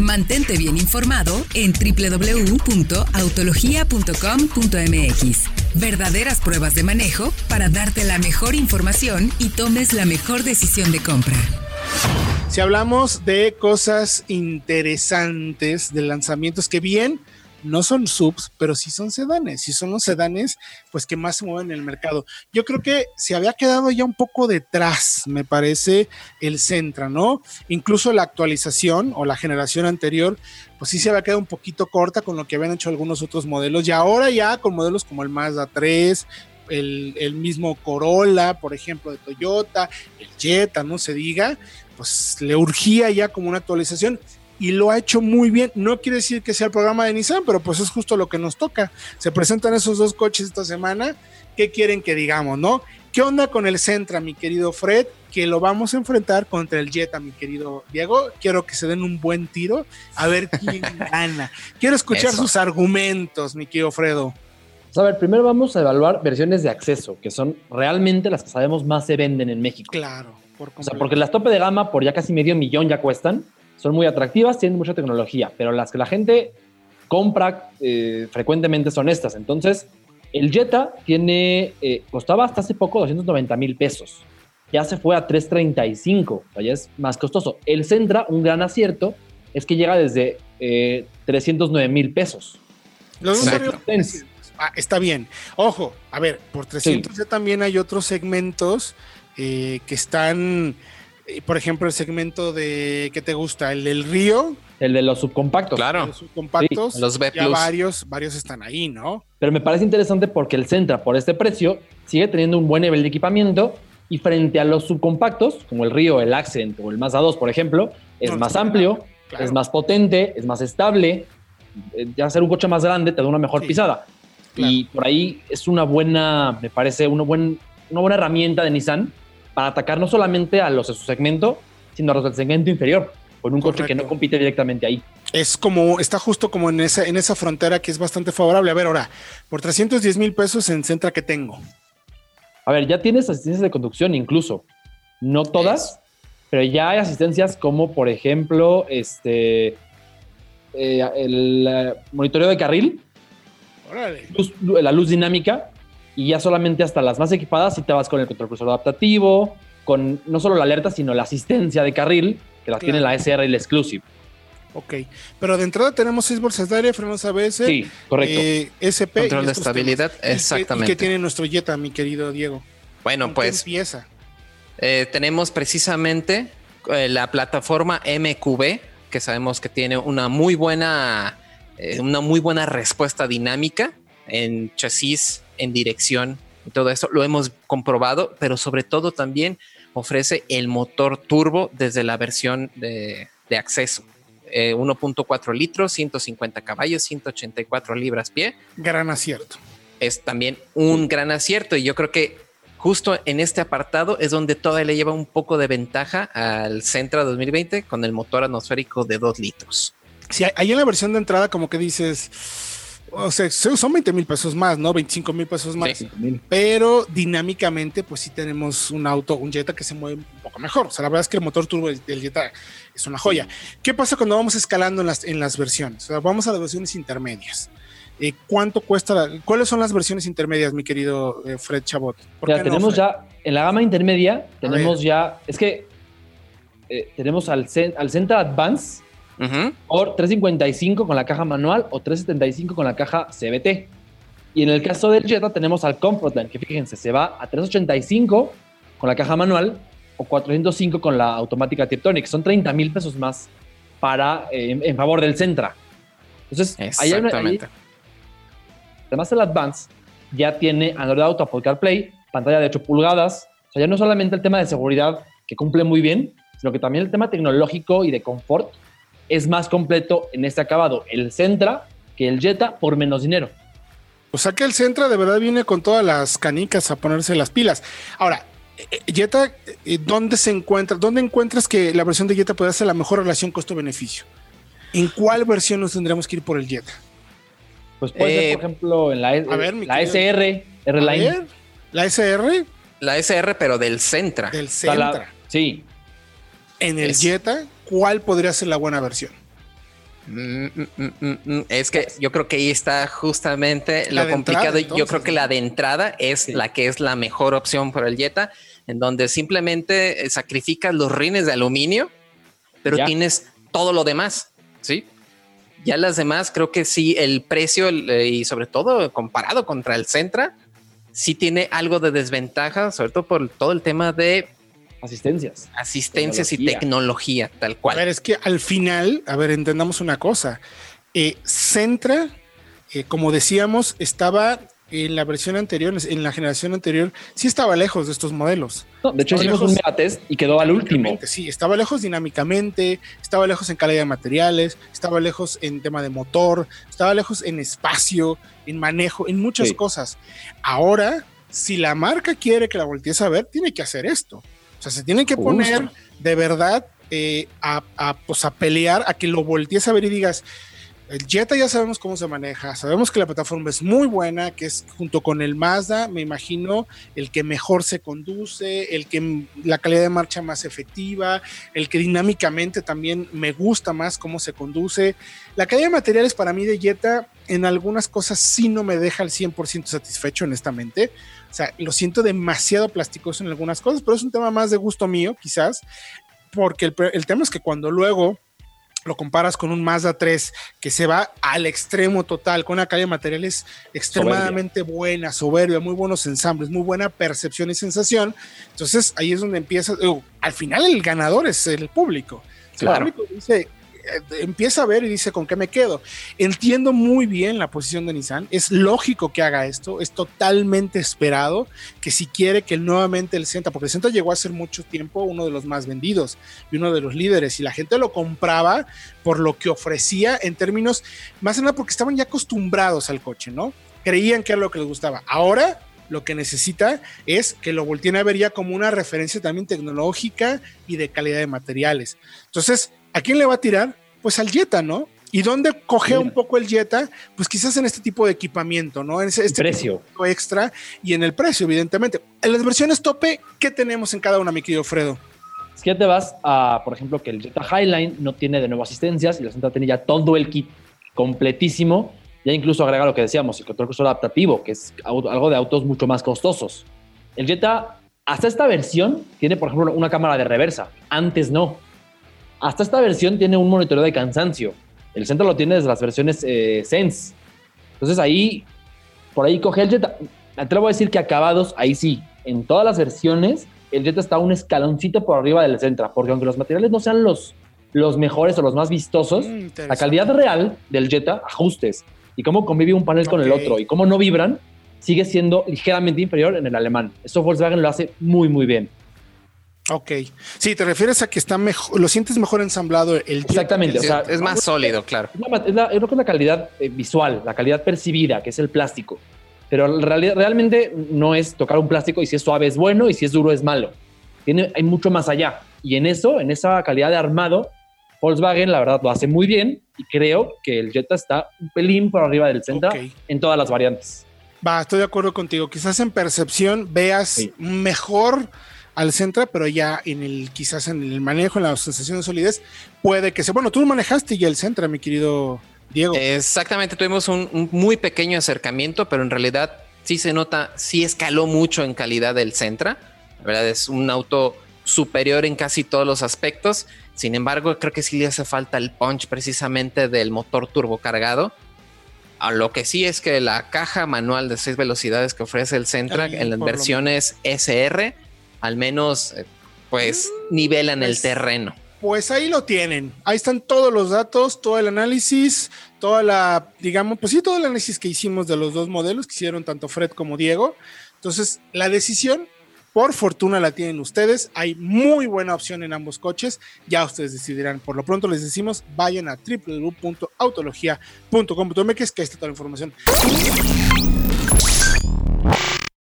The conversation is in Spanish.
Mantente bien informado en www.autologia.com.mx. Verdaderas pruebas de manejo para darte la mejor información y tomes la mejor decisión de compra. Si hablamos de cosas interesantes, de lanzamientos que bien no son subs, pero sí son sedanes. Si son los sedanes, pues que más se mueven en el mercado. Yo creo que se había quedado ya un poco detrás, me parece, el Centra, ¿no? Incluso la actualización o la generación anterior, pues sí se había quedado un poquito corta con lo que habían hecho algunos otros modelos. Y ahora ya con modelos como el Mazda 3, el, el, mismo Corolla, por ejemplo, de Toyota, el Jetta, no se diga, pues le urgía ya como una actualización y lo ha hecho muy bien. No quiere decir que sea el programa de Nissan, pero pues es justo lo que nos toca. Se presentan esos dos coches esta semana. ¿Qué quieren que digamos, no? ¿Qué onda con el Centra, mi querido Fred? Que lo vamos a enfrentar contra el Jetta, mi querido Diego. Quiero que se den un buen tiro, a ver quién gana. Quiero escuchar Eso. sus argumentos, mi querido Fredo. Pues a ver, primero vamos a evaluar versiones de acceso, que son realmente las que sabemos más se venden en México. Claro. Por o sea, porque las tope de gama por ya casi medio millón ya cuestan son muy atractivas, tienen mucha tecnología, pero las que la gente compra eh, frecuentemente son estas. Entonces, el Jetta tiene, eh, costaba hasta hace poco 290 mil pesos. Ya se fue a 335, o sea, ya es más costoso. El Centra, un gran acierto, es que llega desde eh, 309 mil pesos. Los dos ah, está bien. Ojo, a ver, por 300 sí. ya también hay otros segmentos eh, que están por ejemplo, el segmento de ¿qué te gusta? El del río. El de los subcompactos. Claro. Los subcompactos. Sí, los B+. Ya varios, varios están ahí, ¿no? Pero me parece interesante porque el Centra, por este precio, sigue teniendo un buen nivel de equipamiento y frente a los subcompactos, como el Río, el Accent o el Mazda 2, por ejemplo, es no, más amplio, claro. es más potente, es más estable. Eh, Ya ser un coche más grande te da una mejor sí, pisada. Claro. Y por ahí es una buena, me parece, una, buen, una buena herramienta de Nissan para atacar no solamente a los de su segmento, sino a los del segmento inferior, con un Correcto. coche que no compite directamente ahí. Es como, está justo como en esa, en esa frontera que es bastante favorable. A ver, ahora, por 310 mil pesos en Centra que tengo. A ver, ya tienes asistencias de conducción incluso. No todas, es. pero ya hay asistencias como, por ejemplo, este eh, el uh, monitoreo de carril, luz, la luz dinámica, y ya solamente hasta las más equipadas si te vas con el control adaptativo, con no solo la alerta, sino la asistencia de carril, que la claro. tiene la SR y la Exclusive. Ok, pero de entrada tenemos seis bolsas de aire, frenos ABS, sí, correcto. Eh, SP. Control de estabilidad, temas. exactamente. ¿Y qué tiene nuestro Jetta, mi querido Diego? Bueno, pues. empieza? Eh, tenemos precisamente eh, la plataforma MQB, que sabemos que tiene una muy buena, eh, una muy buena respuesta dinámica en chasis, en dirección y todo eso. Lo hemos comprobado, pero sobre todo también ofrece el motor turbo desde la versión de, de acceso. Eh, 1.4 litros, 150 caballos, 184 libras pie. Gran acierto. Es también un gran acierto y yo creo que justo en este apartado es donde todavía le lleva un poco de ventaja al Centra 2020 con el motor atmosférico de 2 litros. Sí, ahí en la versión de entrada como que dices, o sea, son 20 mil pesos más, ¿no? 25 mil pesos más. Sí. Pero dinámicamente, pues sí tenemos un auto, un Jetta que se mueve un poco mejor. O sea, la verdad es que el motor turbo del, del Jetta es una joya. ¿Qué pasa cuando vamos escalando en las, en las versiones? O sea, vamos a las versiones intermedias. Eh, ¿Cuánto cuesta? La, ¿Cuáles son las versiones intermedias, mi querido eh, Fred Chabot? Ya, tenemos no, ya, en la gama intermedia, tenemos ya, es que eh, tenemos al, al Centra Advance, Uh -huh. Por 355 con la caja manual o 375 con la caja CBT. Y en el caso del Jetta tenemos al Comfortline, que fíjense, se va a 385 con la caja manual o 405 con la automática Tiptronic. Son 30 mil pesos más para, eh, en, en, favor del Centra. Entonces, ahí hay una, ahí, además el Advance ya tiene Android Auto, Apple CarPlay, pantalla de 8 pulgadas. O sea, ya no solamente el tema de seguridad, que cumple muy bien, sino que también el tema tecnológico y de confort es más completo en este acabado el Centra que el Jetta por menos dinero. O sea que el Centra de verdad viene con todas las canicas a ponerse las pilas. Ahora, Jetta, ¿dónde se encuentra? ¿Dónde encuentras que la versión de Jetta puede hacer la mejor relación costo-beneficio? ¿En cuál versión nos tendremos que ir por el Jetta? Pues puede eh, ser, por ejemplo, en la, a ver, la SR, R-Line. ¿La SR? La SR, pero del Centra. Del Centra. sí. En el es... Jetta, ¿cuál podría ser la buena versión? Mm, mm, mm, es que yo creo que ahí está justamente lo complicado. yo creo que la de entrada es la que es la mejor opción para el Jetta, en donde simplemente eh, sacrificas los rines de aluminio, pero tienes todo lo demás, ¿sí? Ya las demás, creo que sí, el precio eh, y sobre todo comparado contra el Centra, sí tiene algo de desventaja, sobre todo por todo el tema de asistencias. Asistencias y tecnología, tal cual. A ver, es que al final, a ver, entendamos una cosa. Eh, Centra, eh, como decíamos, estaba en la versión anterior, en la generación anterior, sí estaba lejos de estos modelos. de hecho, hicimos un mega test y quedó al último. Sí, estaba lejos dinámicamente, estaba lejos en calidad de materiales, estaba lejos en tema de motor, estaba lejos en espacio, en manejo, en muchas cosas. Ahora, si la marca quiere que la voltees a ver, tiene que hacer esto. O sea, se tiene que poner de verdad eh, a, a, pues, a pelear, a que lo voltees a ver y digas, el Jetta ya sabemos cómo se maneja, sabemos que la plataforma es muy buena, que es junto con el Mazda, me imagino, el que mejor se conduce, el que la calidad de marcha más efectiva, el que dinámicamente también me gusta más cómo se conduce. La calidad de materiales para mí de Jetta en algunas cosas sí no me deja al 100% satisfecho, honestamente. O sea, lo siento demasiado plasticoso en algunas cosas, pero es un tema más de gusto mío, quizás, porque el, el tema es que cuando luego lo comparas con un Mazda 3 que se va al extremo total, con una calle de materiales extremadamente buena, soberbia, muy buenos ensambles, muy buena percepción y sensación. Entonces ahí es donde empieza, al final el ganador es el público. Claro. El público dice, empieza a ver y dice con qué me quedo. Entiendo muy bien la posición de Nissan, es lógico que haga esto, es totalmente esperado que si quiere que nuevamente el Senta, porque el Senta llegó a ser mucho tiempo uno de los más vendidos y uno de los líderes y la gente lo compraba por lo que ofrecía en términos, más que nada porque estaban ya acostumbrados al coche, ¿no? Creían que era lo que les gustaba. Ahora lo que necesita es que lo volteen a ver ya como una referencia también tecnológica y de calidad de materiales. Entonces, ¿a quién le va a tirar? Pues al Jetta, ¿no? ¿Y dónde coge un poco el Jetta? Pues quizás en este tipo de equipamiento, ¿no? En este precio extra y en el precio, evidentemente. En las versiones tope, ¿qué tenemos en cada una, mi querido Fredo? Es que ya te vas a, por ejemplo, que el Jetta Highline no tiene de nuevo asistencias y la Santa tiene ya todo el kit completísimo. Ya incluso agrega lo que decíamos, el control crucero adaptativo, que es algo de autos mucho más costosos. El Jetta, hasta esta versión, tiene, por ejemplo, una cámara de reversa. Antes no hasta esta versión tiene un monitoreo de cansancio. El centro lo tiene desde las versiones eh, Sense. Entonces ahí, por ahí coge el Jetta. Atrevo a decir que acabados, ahí sí, en todas las versiones, el Jetta está un escaloncito por arriba del Centra, porque aunque los materiales no sean los, los mejores o los más vistosos, mm, la calidad real del Jetta, ajustes, y cómo convive un panel con el otro, y cómo no vibran, sigue siendo ligeramente inferior en el alemán. Eso Volkswagen lo hace muy, muy bien. Ok. Sí, te refieres a que está mejor, lo sientes mejor ensamblado el Exactamente. O sea, es más sólido, claro. Es la, creo que es la calidad eh, visual, la calidad percibida, que es el plástico. Pero realmente no es tocar un plástico y si es suave es bueno y si es duro es malo. Tiene, hay mucho más allá. Y en eso, en esa calidad de armado, Volkswagen la verdad lo hace muy bien y creo que el Jetta está un pelín por arriba del Centra en todas las variantes. Va, estoy de acuerdo contigo. Quizás en percepción veas mejor al Centra, pero ya en el, quizás en el manejo, en la sensación de solidez, puede que sea. Bueno, tú manejaste ya el Centra, mi querido Diego. Exactamente, tuvimos un, muy pequeño acercamiento, pero en realidad sí se nota, sí escaló mucho en calidad del Centra. La verdad es un auto superior en casi todos los aspectos. Sin embargo, creo que sí le hace falta el punch precisamente del motor turbocargado. A lo que sí es que la caja manual de seis velocidades que ofrece el Centra en las versiones SR al menos eh, pues mm, nivelan el pues, terreno. Pues ahí lo tienen. Ahí están todos los datos, todo el análisis, toda la, digamos, pues sí, todo el análisis que hicimos de los dos modelos que hicieron tanto Fred como Diego. Entonces, la decisión, por fortuna la tienen ustedes. Hay muy buena opción en ambos coches. Ya ustedes decidirán. Por lo pronto les decimos, vayan a www.autologia.com.mx que está toda la información.